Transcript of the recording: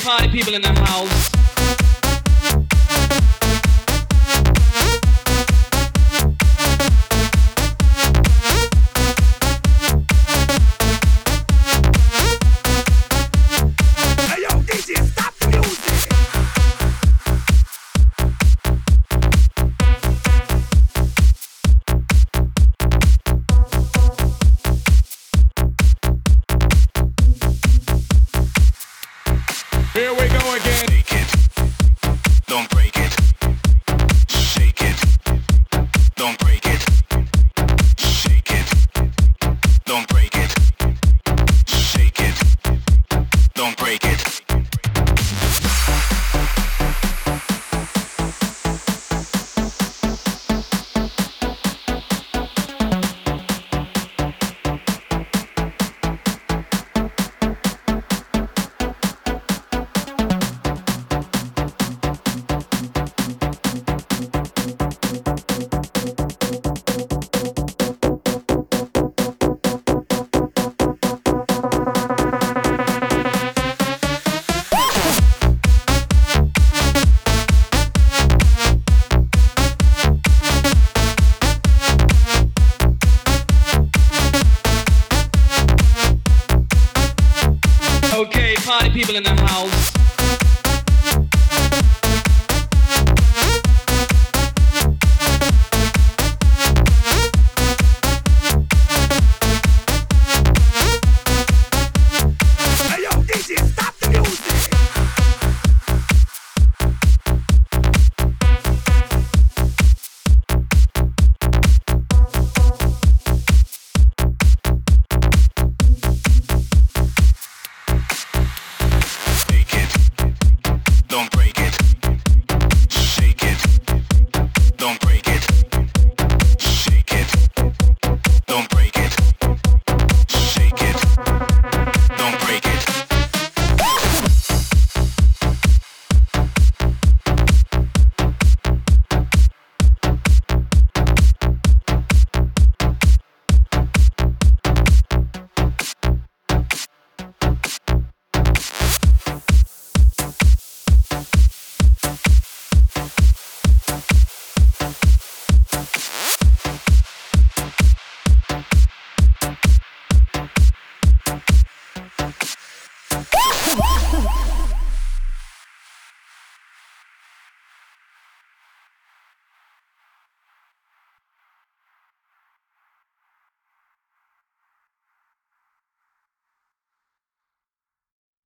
five people in the house. Here we go again. Take it. Don't break it. Okay, party people in the house. don't break it.